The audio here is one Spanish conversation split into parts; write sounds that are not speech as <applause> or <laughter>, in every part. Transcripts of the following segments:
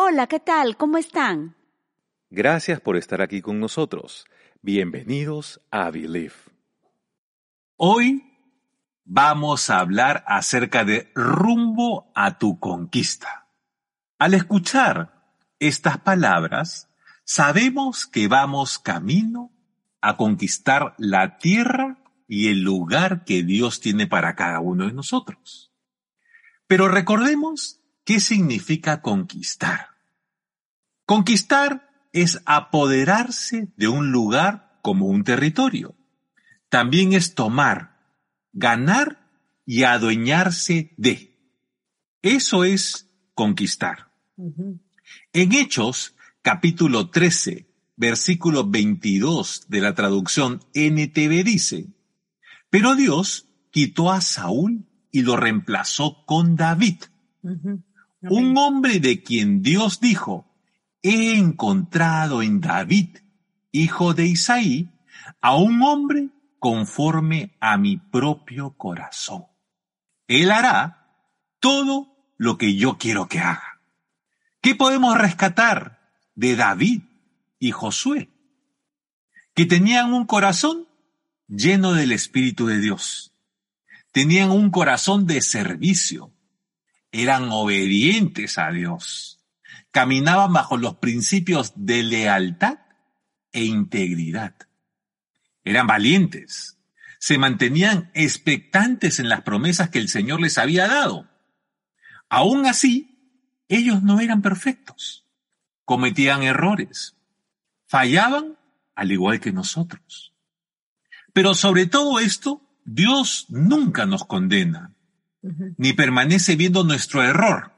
Hola, ¿qué tal? ¿Cómo están? Gracias por estar aquí con nosotros. Bienvenidos a Believe. Hoy vamos a hablar acerca de rumbo a tu conquista. Al escuchar estas palabras, sabemos que vamos camino a conquistar la tierra y el lugar que Dios tiene para cada uno de nosotros. Pero recordemos qué significa conquistar. Conquistar es apoderarse de un lugar como un territorio. También es tomar, ganar y adueñarse de. Eso es conquistar. En Hechos, capítulo 13, versículo 22 de la traducción NTV dice, pero Dios quitó a Saúl y lo reemplazó con David, un hombre de quien Dios dijo, he encontrado en David, hijo de Isaí, a un hombre conforme a mi propio corazón. Él hará todo lo que yo quiero que haga. ¿Qué podemos rescatar de David y Josué? Que tenían un corazón lleno del Espíritu de Dios. Tenían un corazón de servicio. Eran obedientes a Dios. Caminaban bajo los principios de lealtad e integridad. Eran valientes. Se mantenían expectantes en las promesas que el Señor les había dado. Aún así, ellos no eran perfectos. Cometían errores. Fallaban al igual que nosotros. Pero sobre todo esto, Dios nunca nos condena, ni permanece viendo nuestro error,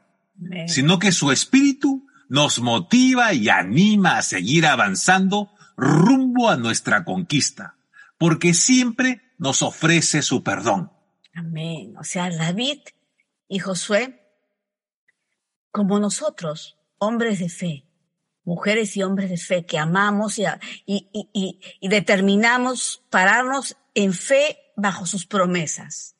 sino que su espíritu nos motiva y anima a seguir avanzando rumbo a nuestra conquista, porque siempre nos ofrece su perdón. Amén. O sea, David y Josué, como nosotros, hombres de fe, mujeres y hombres de fe que amamos y, y, y, determinamos pararnos en fe bajo sus promesas.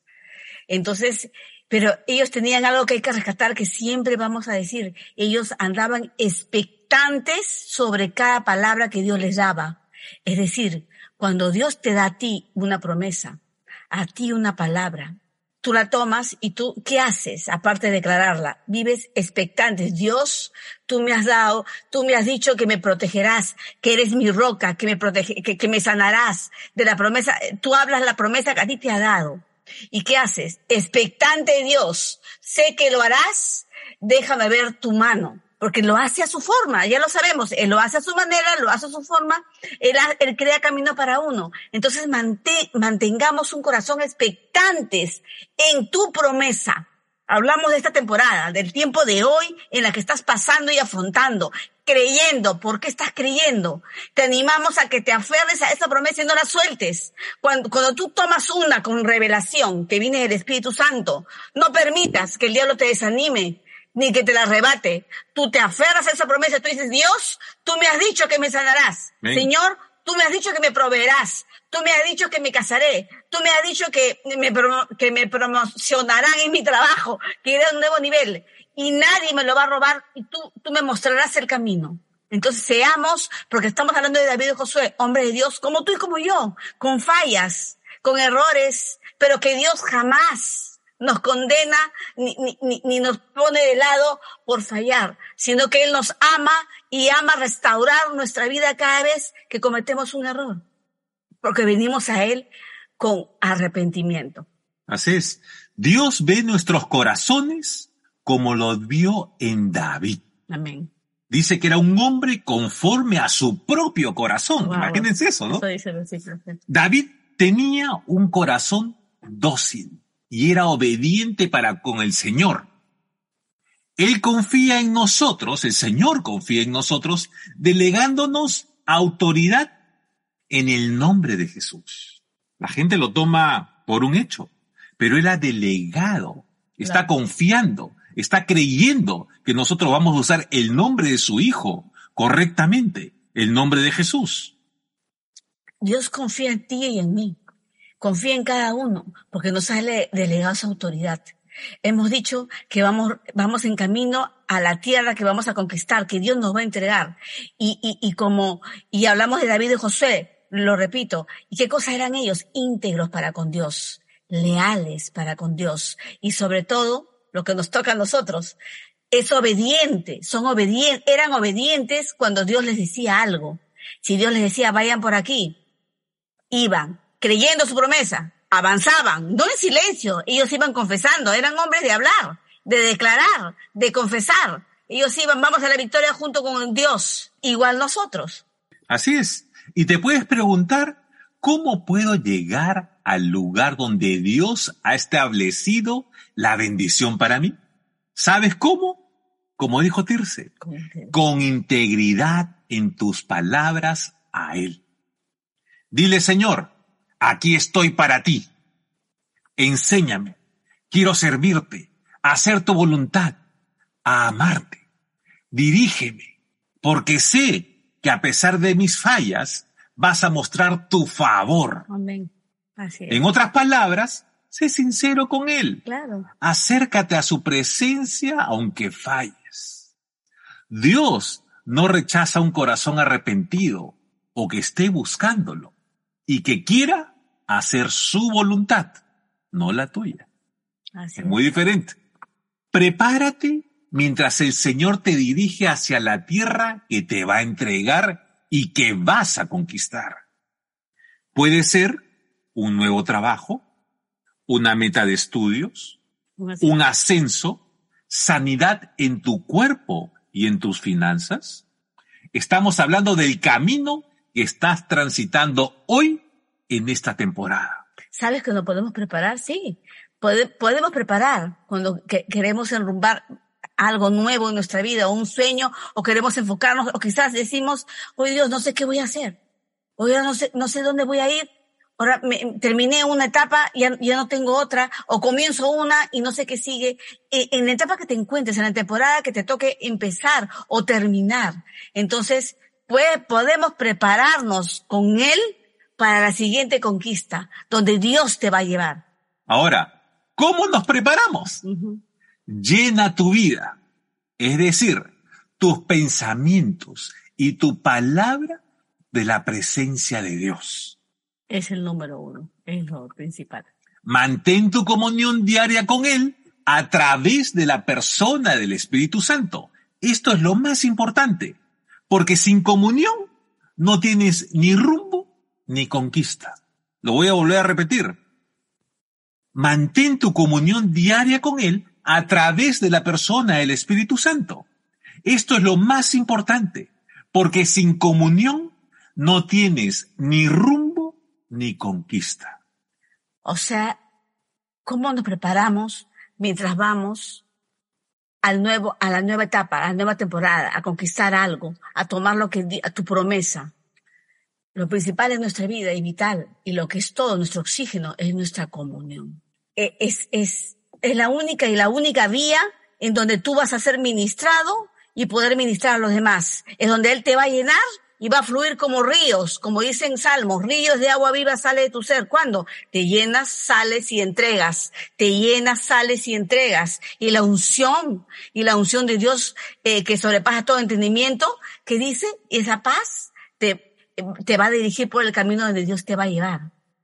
Entonces, pero ellos tenían algo que hay que rescatar que siempre vamos a decir. Ellos andaban expectantes sobre cada palabra que Dios les daba. Es decir, cuando Dios te da a ti una promesa, a ti una palabra, tú la tomas y tú, ¿qué haces? Aparte de declararla, vives expectantes. Dios, tú me has dado, tú me has dicho que me protegerás, que eres mi roca, que me protege, que, me sanarás de la promesa. Tú hablas la promesa que a ti te ha dado. ¿Y qué haces? Expectante Dios. Sé que lo harás. Déjame ver tu mano porque lo hace a su forma, ya lo sabemos, él lo hace a su manera, lo hace a su forma, él, él crea camino para uno. Entonces mantengamos un corazón expectantes en tu promesa. Hablamos de esta temporada, del tiempo de hoy en la que estás pasando y afrontando, creyendo. ¿Por qué estás creyendo? Te animamos a que te aferres a esa promesa y no la sueltes. Cuando, cuando tú tomas una con revelación que viene del Espíritu Santo, no permitas que el diablo te desanime, ni que te la arrebate. Tú te aferras a esa promesa, tú dices, Dios, tú me has dicho que me sanarás. Señor, tú me has dicho que me proveerás. Tú me has dicho que me casaré. Tú me has dicho que me, que me promocionarán en mi trabajo, que iré a un nuevo nivel. Y nadie me lo va a robar y tú, tú me mostrarás el camino. Entonces seamos, porque estamos hablando de David y Josué, hombre de Dios, como tú y como yo, con fallas, con errores, pero que Dios jamás nos condena ni, ni, ni, nos pone de lado por fallar, sino que Él nos ama y ama restaurar nuestra vida cada vez que cometemos un error, porque venimos a Él con arrepentimiento. Así es. Dios ve nuestros corazones como lo vio en David. Amén. Dice que era un hombre conforme a su propio corazón. Imagínense eso, ¿no? Eso dice David tenía un corazón dócil y era obediente para con el Señor. Él confía en nosotros, el Señor confía en nosotros, delegándonos autoridad en el nombre de Jesús. La gente lo toma por un hecho, pero Él ha delegado, está confiando, está creyendo que nosotros vamos a usar el nombre de su Hijo correctamente, el nombre de Jesús. Dios confía en ti y en mí confía en cada uno, porque nos ha delegado esa autoridad. Hemos dicho que vamos, vamos en camino a la tierra que vamos a conquistar, que Dios nos va a entregar. Y, y, y como, y hablamos de David y José, lo repito, ¿y qué cosas eran ellos? Íntegros para con Dios, leales para con Dios. Y sobre todo, lo que nos toca a nosotros, es obediente, son obedientes, eran obedientes cuando Dios les decía algo. Si Dios les decía, vayan por aquí, iban, creyendo su promesa, avanzaban, no en silencio, ellos iban confesando, eran hombres de hablar, de declarar, de confesar. Ellos iban, vamos a la victoria junto con Dios, igual nosotros. Así es. Y te puedes preguntar, ¿cómo puedo llegar al lugar donde Dios ha establecido la bendición para mí? ¿Sabes cómo? Como dijo Tirce, con integridad en tus palabras a Él. Dile, Señor, aquí estoy para ti. Enséñame, quiero servirte, hacer tu voluntad, a amarte. Dirígeme, porque sé que a pesar de mis fallas, vas a mostrar tu favor. Amén. Así es. En otras palabras, sé sincero con Él. Claro. Acércate a su presencia aunque falles. Dios no rechaza un corazón arrepentido o que esté buscándolo y que quiera hacer su voluntad, no la tuya. Así Es muy diferente. Prepárate mientras el Señor te dirige hacia la tierra que te va a entregar y que vas a conquistar. Puede ser un nuevo trabajo, una meta de estudios, un ascenso, sanidad en tu cuerpo y en tus finanzas. Estamos hablando del camino que estás transitando hoy en esta temporada. ¿Sabes que nos podemos preparar? Sí. Pode- podemos preparar cuando que- queremos enrumbar algo nuevo en nuestra vida, o un sueño, o queremos enfocarnos, o quizás decimos, oye Dios, no sé qué voy a hacer. Hoy no sé, no sé dónde voy a ir. Ahora me- terminé una etapa, ya, ya no tengo otra, o comienzo una y no sé qué sigue. E- En la etapa que te encuentres, en la temporada que te toque empezar o terminar. Entonces, pues, podemos prepararnos con Él para la siguiente conquista, donde Dios te va a llevar. Ahora, ¿cómo nos preparamos? Llena tu vida, es decir, tus pensamientos y tu palabra de la presencia de Dios. Es el número uno, es lo principal. Mantén tu comunión diaria con Él a través de la persona del Espíritu Santo. Esto es lo más importante, porque sin comunión no tienes ni rumbo ni conquista. Lo voy a volver a repetir. Mantén tu comunión diaria con Él a través de la persona del Espíritu Santo. Esto es lo más importante, porque sin comunión no tienes ni rumbo ni conquista. O sea, ¿cómo nos preparamos mientras vamos al nuevo, a la nueva etapa, a la nueva temporada, a conquistar algo, a tomar lo que, a tu promesa? Lo principal en nuestra vida y vital, y lo que es todo nuestro oxígeno, es nuestra comunión. E- Es, es, es la única y la única vía en donde tú vas a ser ministrado y poder ministrar a los demás. Es donde Él te va a llenar y va a fluir como ríos, como dicen Salmos, ríos de agua viva sale de tu ser. ¿Cuándo? Te llenas, sales y entregas. Te llenas, sales y entregas. Y la unción, y la unción de Dios eh, que sobrepasa todo entendimiento, que dice, esa paz te, te va a dirigir por el camino donde Dios te va a llevar.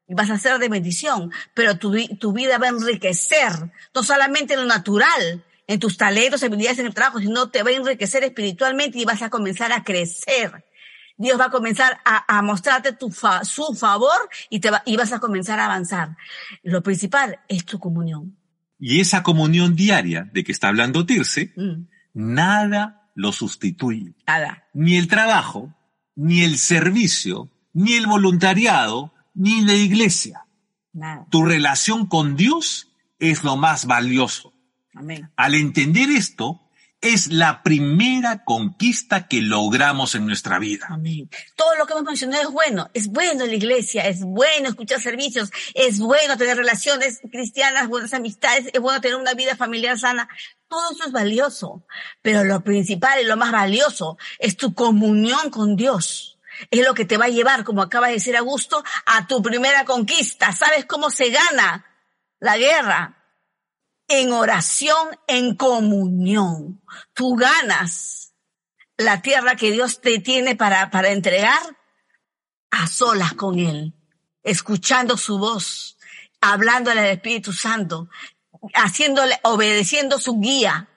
Y vas a ser de bendición, pero tu, tu vida va a enriquecer, no solamente en lo natural, en tus talentos, habilidades en el trabajo, sino te va a enriquecer espiritualmente y vas a comenzar a crecer. Dios va a comenzar a, a mostrarte tu fa- su favor y, te va- y vas a comenzar a avanzar. Lo principal es tu comunión. Y esa comunión diaria de que está hablando Tirce, Mm, nada lo sustituye. nada. Ni el trabajo, ni el servicio, ni el voluntariado, ni la iglesia. Nada. Tu relación con Dios es lo más valioso. Amén. Al entender esto, es la primera conquista que logramos en nuestra vida. Amén. Todo lo que hemos mencionado es bueno. Es bueno la iglesia, es bueno escuchar servicios, es bueno tener relaciones cristianas, buenas amistades, es bueno tener una vida familiar sana. Todo eso es valioso. Pero lo principal y lo más valioso es tu comunión con Dios. Es lo que te va a llevar, como acaba de decir Augusto, a tu primera conquista. ¿Sabes cómo se gana la guerra? en oración, en comunión. Tú ganas la tierra que Dios te tiene para, para entregar a solas con Él, escuchando su voz, hablándole al Espíritu Santo, haciéndole, obedeciendo su guía,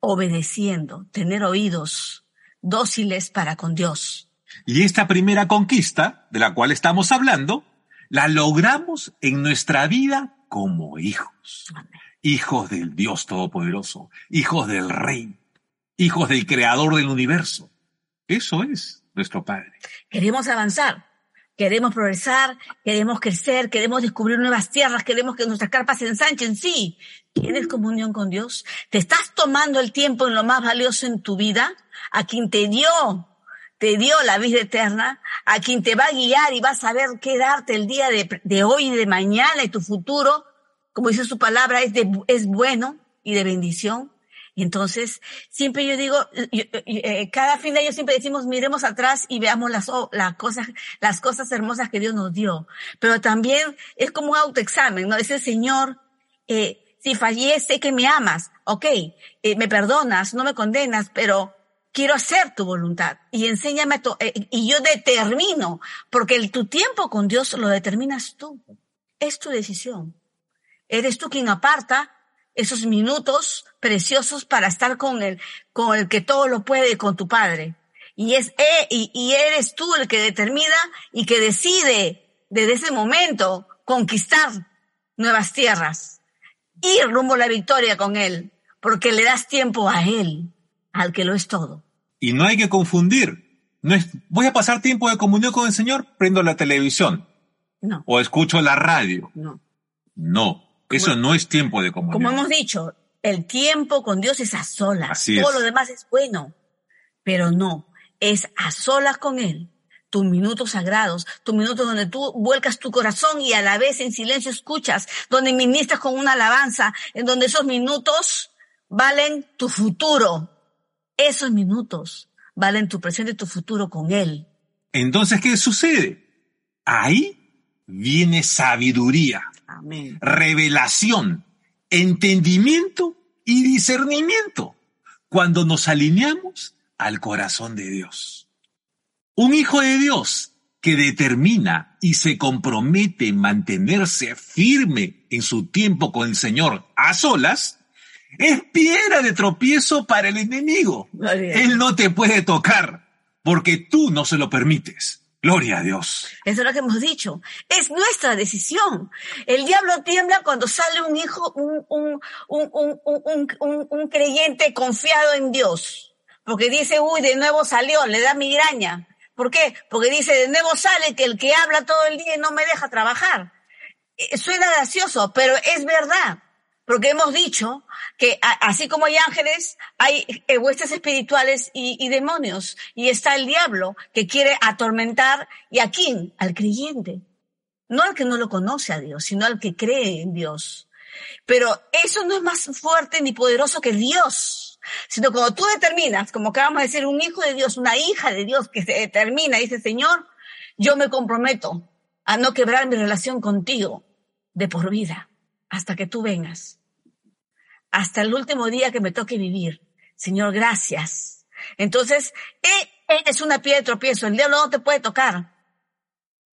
obedeciendo, tener oídos dóciles para con Dios. Y esta primera conquista, de la cual estamos hablando, la logramos en nuestra vida como hijos. Hijos del Dios Todopoderoso, hijos del Rey, hijos del Creador del universo. Eso es nuestro Padre. Queremos avanzar, queremos progresar, queremos crecer, queremos descubrir nuevas tierras, queremos que nuestras carpas se ensanchen. Sí, ¿tienes comunión con Dios? ¿Te estás tomando el tiempo en lo más valioso en tu vida? A quien te dio te dio la vida eterna, a quien te va a guiar y va a saber qué darte el día de, hoy y de mañana y tu futuro, como dice su palabra, es, de, es bueno y de bendición. Entonces, siempre yo digo, eh, cada fin de año siempre decimos, miremos atrás y veamos las, las cosas, las cosas hermosas que Dios nos dio. Pero también es como un autoexamen, ¿no? Dice, Señor, eh, si fallé, que me amas, ok, eh, me perdonas, no me condenas, pero quiero hacer tu voluntad y enséñame tu, eh, y yo determino, porque el, tu tiempo con Dios lo determinas tú. Es tu decisión. Eres tú quien aparta esos minutos preciosos para estar con el, con el que todo lo puede, con tu Padre. Y es, eh, y, y eres tú el que determina y que decide desde ese momento conquistar nuevas tierras, ir rumbo a la victoria con Él, porque le das tiempo a Él al que lo es todo. Y no hay que confundir. No es, voy a pasar tiempo de comunión con el Señor, prendo la televisión. No. O escucho la radio. No. No. Eso no es tiempo de comunión. Como hemos dicho, el tiempo con Dios es a solas. Así Todo es. lo demás es bueno. Pero no. Es a solas con Él. Tus minutos sagrados, tus minutos donde tú vuelcas tu corazón y a la vez en silencio escuchas, donde ministras con una alabanza, en donde esos minutos valen tu futuro. Esos minutos valen tu presente y tu futuro con Él. Entonces, ¿qué sucede? Ahí viene sabiduría, Amén. revelación, entendimiento y discernimiento cuando nos alineamos al corazón de Dios. Un hijo de Dios que determina y se compromete en mantenerse firme en su tiempo con el Señor a solas, es piedra de tropiezo para el enemigo. Él no te puede tocar porque tú no se lo permites. Gloria a Dios. Eso es lo que hemos dicho. Es nuestra decisión. El diablo tiembla cuando sale un hijo, un, un, un, un, un, un, un creyente confiado en Dios. Porque dice, uy, de nuevo salió, le da migraña. ¿Por qué? Porque dice, de nuevo sale que el que habla todo el día y no me deja trabajar. Eh, Suena gracioso, pero es verdad. Porque hemos dicho que así como hay ángeles, hay eh, huestes espirituales y, y demonios. Y está el diablo que quiere atormentar. ¿Y a quién? Al creyente. No al que no lo conoce a Dios, sino al que cree en Dios. Pero eso no es más fuerte ni poderoso que Dios. Sino cuando tú determinas, como acabamos de decir, un hijo de Dios, una hija de Dios que se determina y dice, Señor, yo me comprometo a no quebrar mi relación contigo de por vida hasta que tú vengas hasta el último día que me toque vivir. Señor, gracias. Entonces, eh, eres una piedra de tropiezo. El diablo no te puede tocar.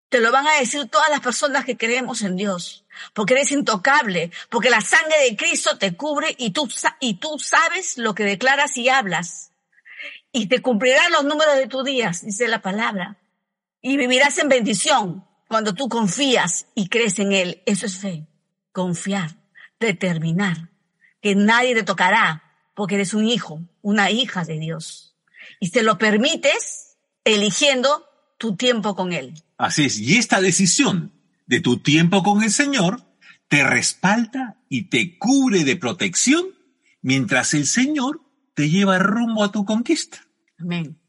Te lo van a decir todas las personas que creemos en Dios. Porque eres intocable. Porque la sangre de Cristo te cubre y tú, y tú sabes lo que declaras y hablas. Y te cumplirán los números de tus días, dice la palabra. Y vivirás en bendición cuando tú confías y crees en Él. Eso es fe. Confiar. Determinar que nadie te tocará porque eres un hijo, una hija de Dios. Y te lo permites eligiendo tu tiempo con Él. Así es. Y esta decisión de tu tiempo con el Señor te respalda y te cubre de protección mientras el Señor te lleva rumbo a tu conquista. Amén.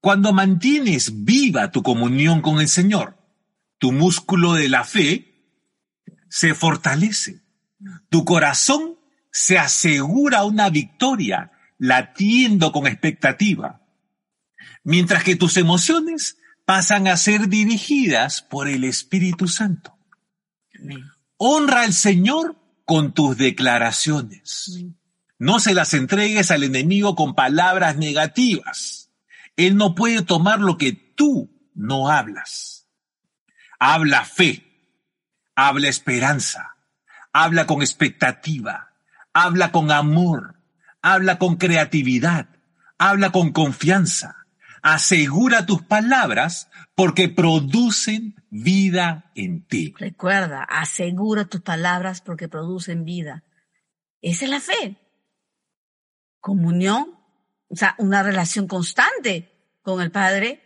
Cuando mantienes viva tu comunión con el Señor, tu músculo de la fe se fortalece. Tu corazón se asegura una victoria latiendo con expectativa, mientras que tus emociones pasan a ser dirigidas por el Espíritu Santo. Amén. Honra al Señor con tus declaraciones. No se las entregues al enemigo con palabras negativas. Él no puede tomar lo que tú no hablas. Habla fe, habla esperanza, habla con expectativa, habla con amor, habla con creatividad, habla con confianza. Asegura tus palabras porque producen vida en ti. Recuerda, asegura tus palabras porque producen vida. Esa es la fe. Comunión, o sea, una relación constante con el Padre.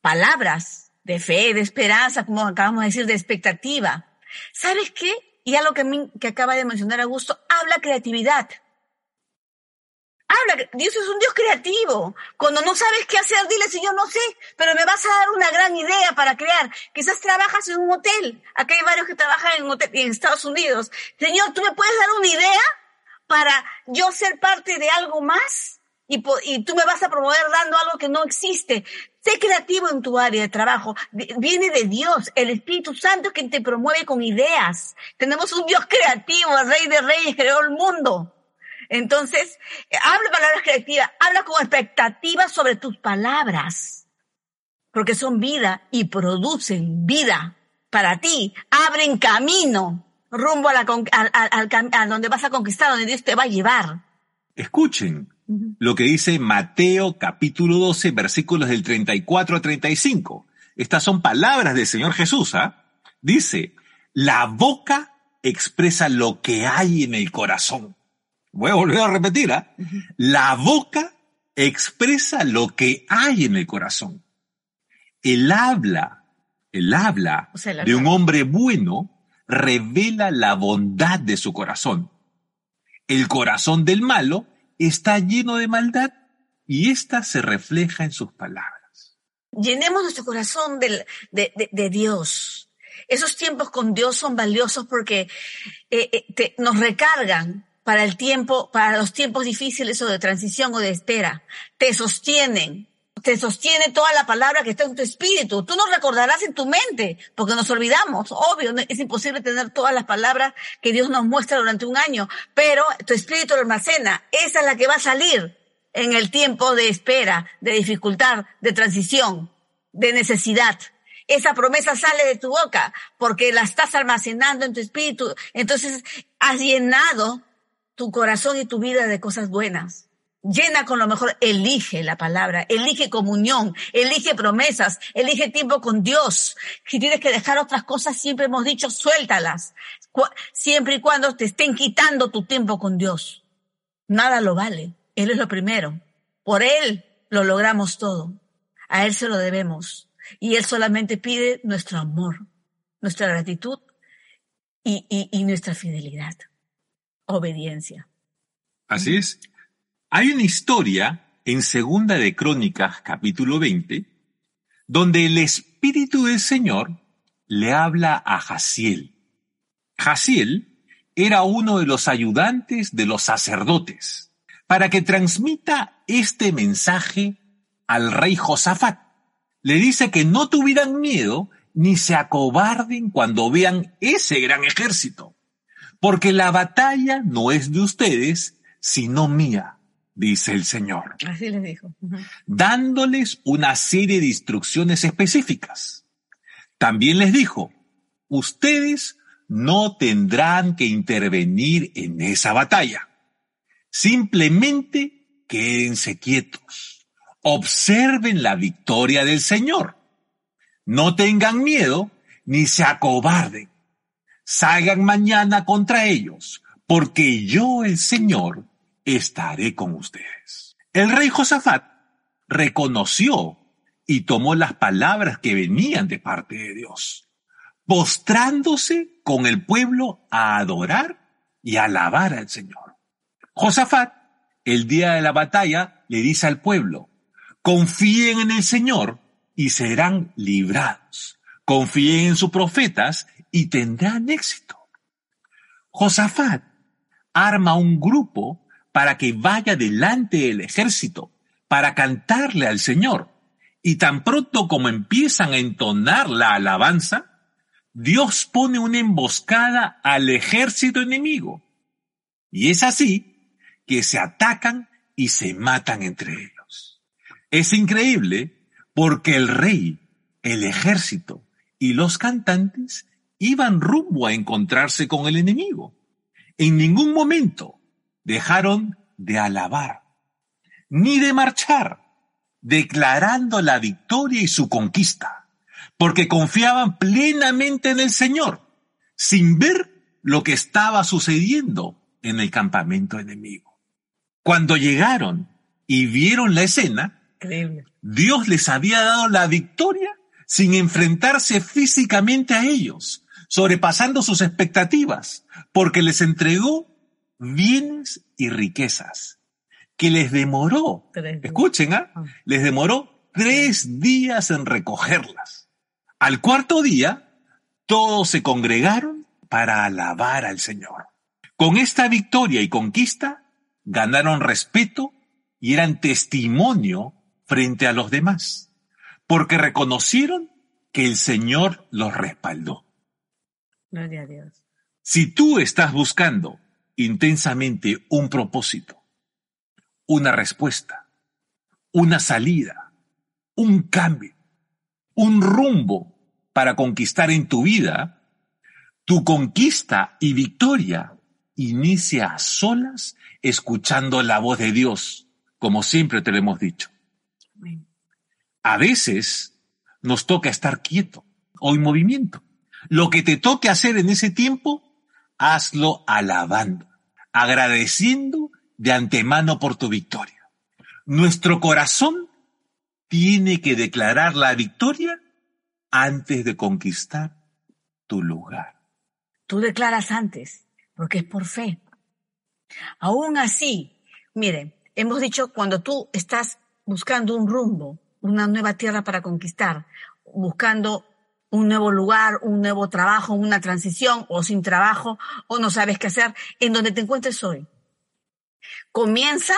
Palabras de fe, de esperanza, como acabamos de decir, de expectativa. ¿Sabes qué? Y algo que, que acaba de mencionar Augusto, habla creatividad. Habla, Dios es un Dios creativo. Cuando no sabes qué hacer, dile, Señor, no sé, pero me vas a dar una gran idea para crear. Quizás trabajas en un hotel. Acá hay varios que trabajan en, hotel, en Estados Unidos. Señor, ¿tú me puedes dar una idea para yo ser parte de algo más? Y, tú me vas a promover dando algo que no existe. Sé creativo en tu área de trabajo. Viene de Dios, el Espíritu Santo que te promueve con ideas. Tenemos un Dios creativo, el Rey de Reyes, creó el mundo. Entonces, eh, habla palabras creativas, habla con expectativas sobre tus palabras, porque son vida y producen vida para ti, abren camino rumbo a, a, donde vas a conquistar, donde Dios te va a llevar. Escuchen lo que dice Mateo capítulo 12, versículos del 34 a 35. Estas son palabras del Señor Jesús. ¿ah? Dice, la boca expresa lo que hay en el corazón. Voy a volver a repetir, ¿ah? La boca expresa lo que hay en el corazón. El habla, el habla de un hombre bueno revela la bondad de su corazón. El corazón del malo está lleno de maldad y ésta se refleja en sus palabras. Llenemos nuestro corazón de, de, Dios. Esos tiempos con Dios son valiosos porque eh, eh, nos recargan, para el tiempo, para los tiempos difíciles o de transición o de espera. Te sostienen, te sostiene toda la palabra que está en tu espíritu. Tú no recordarás en tu mente, porque nos olvidamos. Obvio, es imposible tener todas las palabras que Dios nos muestra durante un año, pero tu espíritu lo almacena. Esa es la que va a salir en el tiempo de espera, de dificultad, de transición, de necesidad. Esa promesa sale de tu boca porque la estás almacenando en tu espíritu. Entonces has llenado tu corazón y tu vida de cosas buenas. Llena con lo mejor, elige la palabra, elige comunión, elige promesas, elige tiempo con Dios. Si tienes que dejar otras cosas, siempre hemos dicho, suéltalas. Siempre y cuando te estén quitando tu tiempo con Dios. Nada lo vale. Él es lo primero. Por Él lo logramos todo. A Él se lo debemos. Y Él solamente pide nuestro amor, nuestra gratitud y, y nuestra fidelidad obediencia. Así es. Hay una historia en Segunda de Crónicas, capítulo 20, donde el Espíritu del Señor le habla a Jaciel. Jaciel era uno de los ayudantes de los sacerdotes para que transmita este mensaje al rey Josafat. Le dice que no tuvieran miedo ni se acobarden cuando vean ese gran ejército porque la batalla no es de ustedes, sino mía, dice el Señor. Así les dijo. Dándoles una serie de instrucciones específicas. También les dijo, ustedes no tendrán que intervenir en esa batalla. Simplemente quédense quietos. Observen la victoria del Señor. No tengan miedo ni se acobarden salgan mañana contra ellos, porque yo, el Señor, estaré con ustedes. El rey Josafat reconoció y tomó las palabras que venían de parte de Dios, postrándose con el pueblo a adorar y alabar al Señor. Josafat, el día de la batalla, le dice al pueblo, confíen en el Señor y serán librados. Confíen en sus profetas y tendrán éxito. Josafat arma un grupo para que vaya delante del ejército, para cantarle al Señor. Y tan pronto como empiezan a entonar la alabanza, Dios pone una emboscada al ejército enemigo. Y es así que se atacan y se matan entre ellos. Es increíble porque el rey, el ejército y los cantantes iban rumbo a encontrarse con el enemigo. En ningún momento dejaron de alabar, ni de marchar, declarando la victoria y su conquista, porque confiaban plenamente en el Señor, sin ver lo que estaba sucediendo en el campamento enemigo. Cuando llegaron y vieron la escena, Dios les había dado la victoria sin enfrentarse físicamente a ellos, sobrepasando sus expectativas, porque les entregó bienes y riquezas, que les demoró, escuchen. ¿ah? les demoró tres días en recogerlas. Al cuarto día, todos se congregaron para alabar al Señor. Con esta victoria y conquista, ganaron respeto y eran testimonio frente a los demás, porque reconocieron que el Señor los respaldó. Gloria a Dios. Si tú estás buscando intensamente un propósito, una respuesta, una salida, un cambio, un rumbo para conquistar en tu vida, tu conquista y victoria inicia a solas escuchando la voz de Dios, como siempre te lo hemos dicho. A veces nos toca estar quieto o en movimiento. Lo que te toque hacer en ese tiempo, hazlo alabando, agradeciendo de antemano por tu victoria. Nuestro corazón tiene que declarar la victoria antes de conquistar tu lugar. Tú declaras antes, porque es por fe. Aún así, miren, hemos dicho cuando tú estás buscando un rumbo, una nueva tierra para conquistar, buscando un nuevo lugar, un nuevo trabajo, una transición o sin trabajo o no sabes qué hacer, en donde te encuentres hoy. Comienza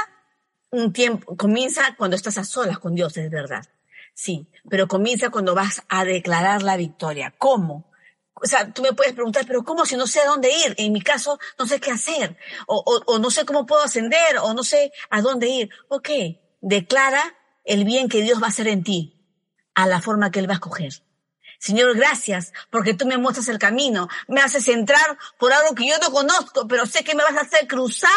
un tiempo, comienza cuando estás a solas con Dios, es verdad. Sí, pero comienza cuando vas a declarar la victoria. ¿Cómo? O sea, tú me puedes preguntar, pero ¿cómo si no sé a dónde ir? En mi caso, no sé qué hacer, o, o, no sé cómo puedo ascender, o no sé a dónde ir. Ok, declara el bien que Dios va a hacer en ti, a la forma que Él va a escoger. Señor, gracias, porque tú me muestras el camino, me haces entrar por algo que yo no conozco, pero sé que me vas a hacer cruzar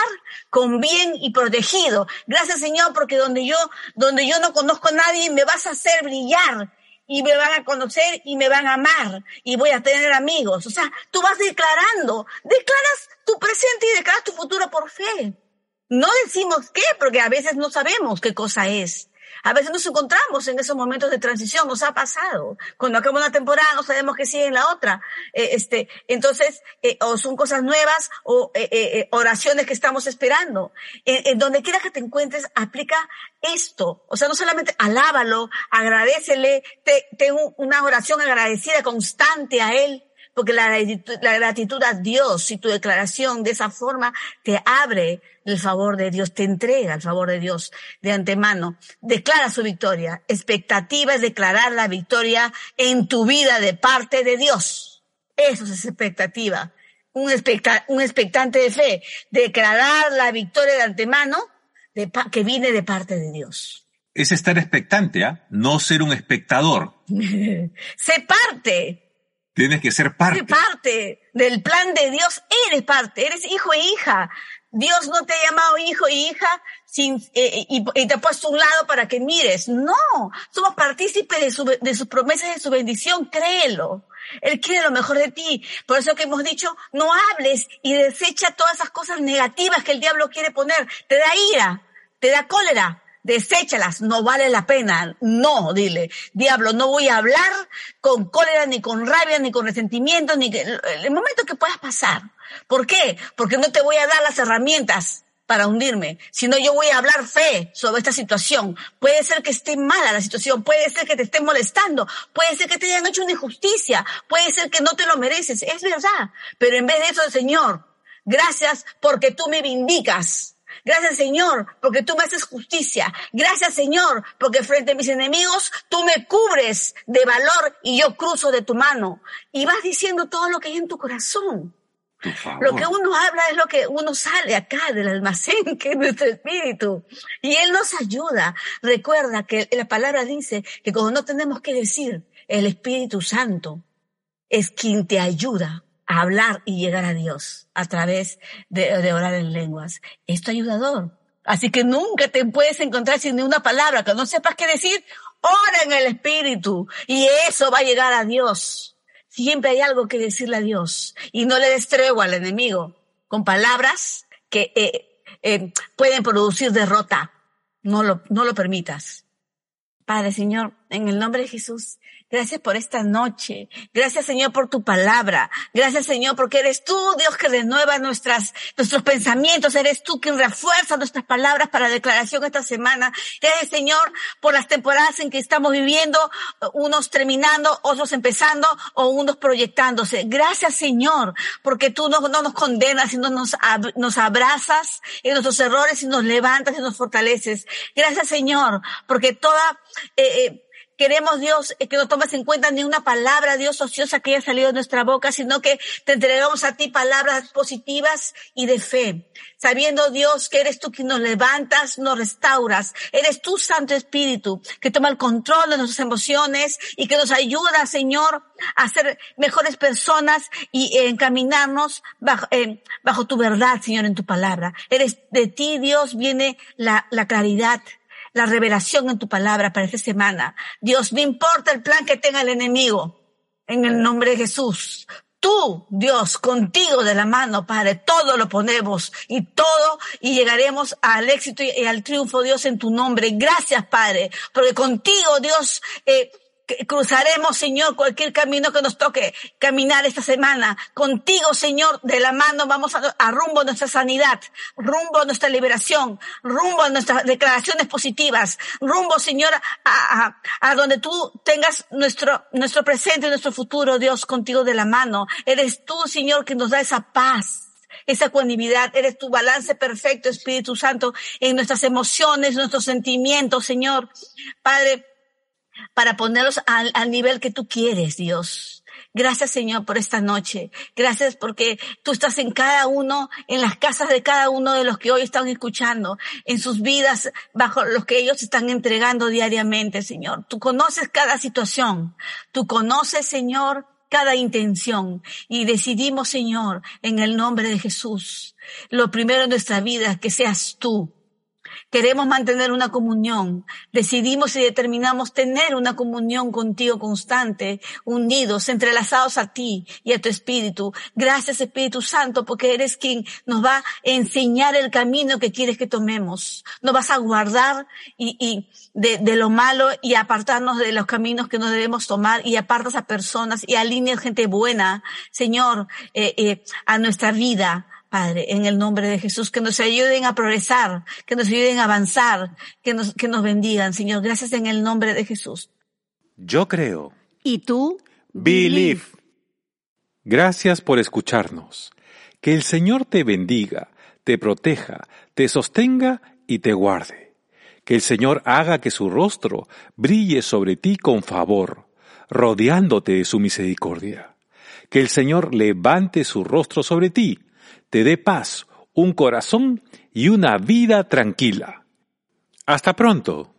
con bien y protegido. Gracias, Señor, porque donde yo, donde yo no conozco a nadie, me vas a hacer brillar y me van a conocer y me van a amar y voy a tener amigos. O sea, tú vas declarando, declaras tu presente y declaras tu futuro por fe. No decimos qué, porque a veces no sabemos qué cosa es. A veces nos encontramos en esos momentos de transición, nos ha pasado. Cuando acaba una temporada no sabemos qué sigue en la otra. Eh, este, entonces, eh, o son cosas nuevas o eh, oraciones que estamos esperando. En donde quiera que te encuentres, aplica esto. O sea, no solamente alábalo, agradecele, ten una oración agradecida constante a Él porque la gratitud, a Dios y tu declaración de esa forma te abre el favor de Dios, te entrega el favor de Dios de antemano. Declara su victoria. Expectativa es declarar la victoria en tu vida de parte de Dios. Eso es expectativa. Un, un expectante de fe. Declarar la victoria de antemano de que viene de parte de Dios. Es estar expectante, ¿ah? No ser un espectador. <laughs> sé parte Tienes que ser parte. parte del plan de Dios. Eres parte, eres hijo e hija. Dios no te ha llamado hijo e hija sin, eh, y, te ha puesto a un lado para que mires. No, somos partícipes de, su, de sus promesas y de su bendición, créelo. Él quiere lo mejor de ti. Por eso que hemos dicho, no hables y desecha todas esas cosas negativas que el diablo quiere poner. Te da ira, te da cólera, deséchalas, no vale la pena. No, dile, diablo, no voy a hablar con cólera, ni con rabia, ni con resentimiento, ni que, el momento que puedas pasar. ¿Por qué? Porque no te voy a dar las herramientas para hundirme, sino yo voy a hablar fe sobre esta situación. Puede ser que esté mala la situación, puede ser que te esté molestando, puede ser que te hayan hecho una injusticia, puede ser que no te lo mereces, es verdad. Pero en vez de eso, Señor, gracias porque tú me vindicas Gracias Señor, porque tú me haces justicia. Gracias Señor, porque frente a mis enemigos tú me cubres de valor y yo cruzo de tu mano. Y vas diciendo todo lo que hay en tu corazón. Lo que uno habla es lo que uno sale acá del almacén, <laughs> que es nuestro espíritu. Y Él nos ayuda. Recuerda que la palabra dice que cuando no tenemos que decir, el Espíritu Santo es quien te ayuda hablar y llegar a Dios a través de, orar en lenguas. Es ayudador. Así que nunca te puedes encontrar sin ni una palabra que no sepas qué decir. Ora en el Espíritu y eso va a llegar a Dios. Siempre hay algo que decirle a Dios y no le des al enemigo con palabras que eh, eh, pueden producir derrota. No lo, no lo permitas. Padre Señor, en el nombre de Jesús, Gracias por esta noche. Gracias Señor por tu palabra. Gracias Señor porque eres tú, Dios, que renueva nuestras, nuestros pensamientos. Eres tú quien refuerza nuestras palabras para declaración esta semana. Gracias Señor por las temporadas en que estamos viviendo, unos terminando, otros empezando o unos proyectándose. Gracias Señor porque tú no, no nos condenas, sino nos, nos abrazas en nuestros errores y nos levantas y nos fortaleces. Gracias Señor porque toda, eh, eh Queremos, Dios, eh, que no tomes en cuenta ni una palabra, Dios, ociosa que haya salido de nuestra boca, sino que te entregamos a ti palabras positivas y de fe. Sabiendo, Dios, que eres tú quien nos levantas, nos restauras. Eres tú, Santo Espíritu, que toma el control de nuestras emociones y que nos ayuda, Señor, a ser mejores personas y encaminarnos bajo, eh, tu verdad, Señor, en tu palabra. Eres de ti, Dios, viene la claridad la revelación en tu palabra para esta semana. Dios, no importa el plan que tenga el enemigo, en el nombre de Jesús. Tú, Dios, contigo de la mano, Padre, todo lo ponemos y todo y llegaremos al éxito y al triunfo, Dios, en tu nombre. Gracias, Padre, porque contigo, Dios, eh, cruzaremos, Señor, cualquier camino que nos toque caminar esta semana. Contigo, Señor, de la mano vamos a, rumbo a nuestra sanidad, rumbo a nuestra liberación, rumbo a nuestras declaraciones positivas, rumbo, Señor, a, a, donde tú tengas nuestro, nuestro presente y nuestro futuro, Dios, contigo de la mano. Eres tú, Señor, que nos da esa paz esa ecuanimidad, eres tu balance perfecto, Espíritu Santo, en nuestras emociones, nuestros sentimientos, Señor. Padre, para ponerlos al, nivel que tú quieres, Dios. Gracias, Señor, por esta noche. Gracias porque tú estás en cada uno, en las casas de cada uno de los que hoy están escuchando, en sus vidas, bajo los que ellos están entregando diariamente, Señor. Tú conoces cada situación. Tú conoces, Señor, cada intención. Y decidimos, Señor, en el nombre de Jesús, lo primero en nuestra vida, que seas tú Queremos mantener una comunión. Decidimos y determinamos tener una comunión contigo constante, unidos, entrelazados a ti y a tu Espíritu. Gracias Espíritu Santo porque eres quien nos va a enseñar el camino que quieres que tomemos. Nos vas a guardar y, y de, de, lo malo y apartarnos de los caminos que no debemos tomar y apartas a personas y alineas gente buena, Señor, eh, eh, a nuestra vida Padre, en el nombre de Jesús, que nos ayuden a progresar, que nos ayuden a avanzar, que nos, que nos bendigan, Señor. Gracias en el nombre de Jesús. Yo creo. ¿Y tú? Believe. Gracias por escucharnos. Que el Señor te bendiga, te proteja, te sostenga y te guarde. Que el Señor haga que su rostro brille sobre ti con favor, rodeándote de su misericordia. Que el Señor levante su rostro sobre ti te dé paz, un corazón y una vida tranquila. Hasta pronto.